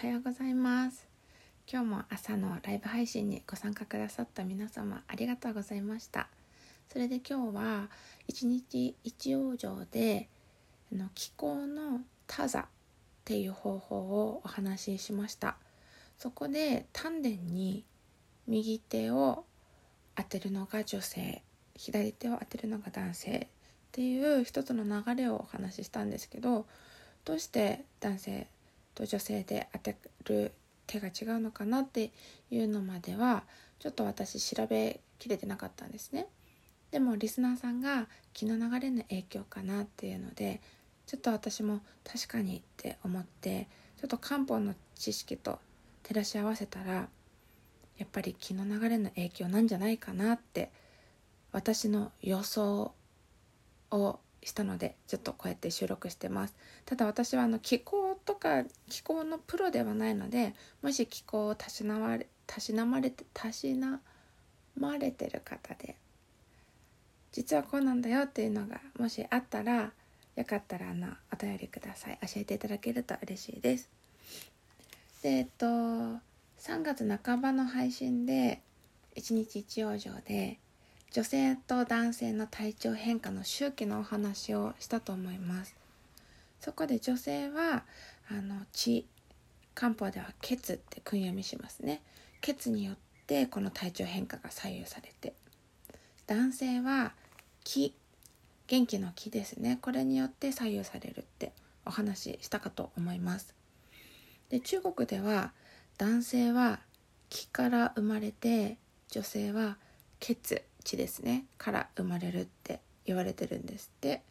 はようございます。今日も朝のライブ配信にご参加くださった皆様ありがとうございました。それで今日は一日一往生での気候のタザっていう方法をお話ししました。そこで丹田に右手を当てるのが女性左手を当てるのが男性っていう一つの流れをお話ししたんですけどどうして男性と女性で当てる手が違うのかなっていうのまではちょっと私調べきれてなかったんですね。でもリスナーさんが気の流れの影響かなっていうのでちょっと私も確かにって思ってちょっと漢方の知識と照らし合わせたらやっぱり気の流れの影響なんじゃないかなって私の予想をしたのでちょっとこうやって収録してます。ただ私はあの気候とか気候のプロではないのでもし気候をたしなまれたしなまれてたしなまれてる方で実はこうなんだよっていうのがもしあったらよかったらあのお便りください。教えていただけると嬉しいです。でえっと3月半ばの配信で1日1往生で女性と男性の体調変化の周期のお話をしたと思います。そこで女性はあの血漢方では血って訓読みしますね。血によってこの体調変化が左右されて。男性は気元気の気ですね。これによって左右されるってお話ししたかと思います。で中国では男性は気から生まれて女性は血。血ですね。から生まれるって言われてるんですって。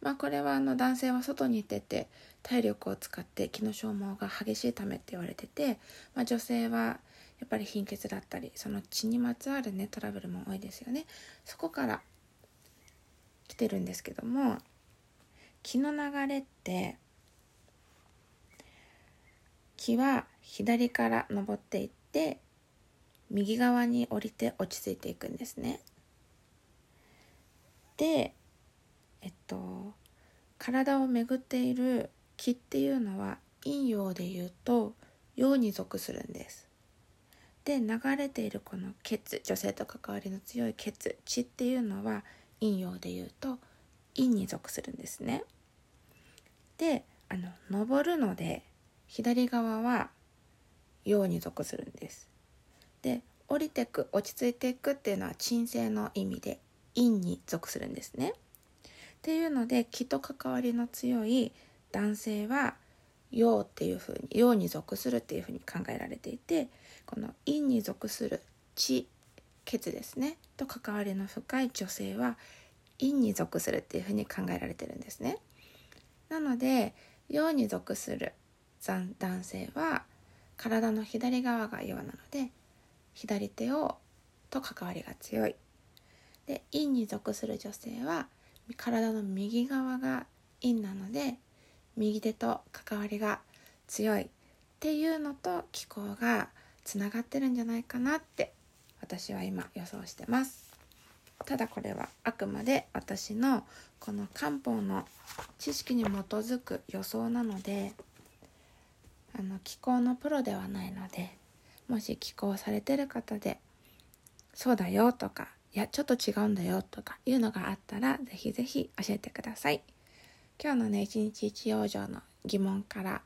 まあこれはあの男性は外に出て体力を使って気の消耗が激しいためって言われてて、まあ、女性はやっぱり貧血だったりその血にまつわるねトラブルも多いですよね。そこから来てるんですけども気の流れって気は左から登っていって右側に降りて落ち着いていくんですね。でえっと体を巡っている気っていうのは陰陽で言うと陽に属するんです。で流れているこの血女性と関わりの強い血血っていうのは陰陽で言うと陰に属するんですね。であの登るので左側は陽に属するんです。で降りてく落ち着いていくっていうのは鎮静の意味で陰に属するんですね。っていうので気と関わりの強い男性は陽っていうふうに陽に属するっていうふうに考えられていてこの陰に属する血血ですねと関わりの深い女性は陰に属するっていうふうに考えられてるんですね。なので陽に属する男性は体の左側が陽なので左手をと関わりが強いで陰に属する女性は体の右側が陰なので右手と関わりが強い。っていうのと気候がつながってるんじゃないかなって私は今予想してます。ただこれはあくまで私のこの漢方の知識に基づく予想なのであの気候のプロではないのでもし寄稿されてる方でそうだよとかいやちょっと違うんだよとかいうのがあったらぜひぜひ教えてください。今日のね一日一養生の疑問から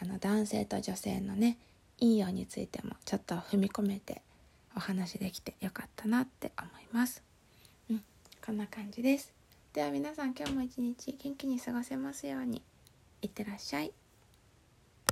あの男性と女性のね陰陽についてもちょっと踏み込めてお話できてよかったなって思います。うんこんな感じです。では皆さん今日も一日元気に過ごせますように。いってらっしゃい。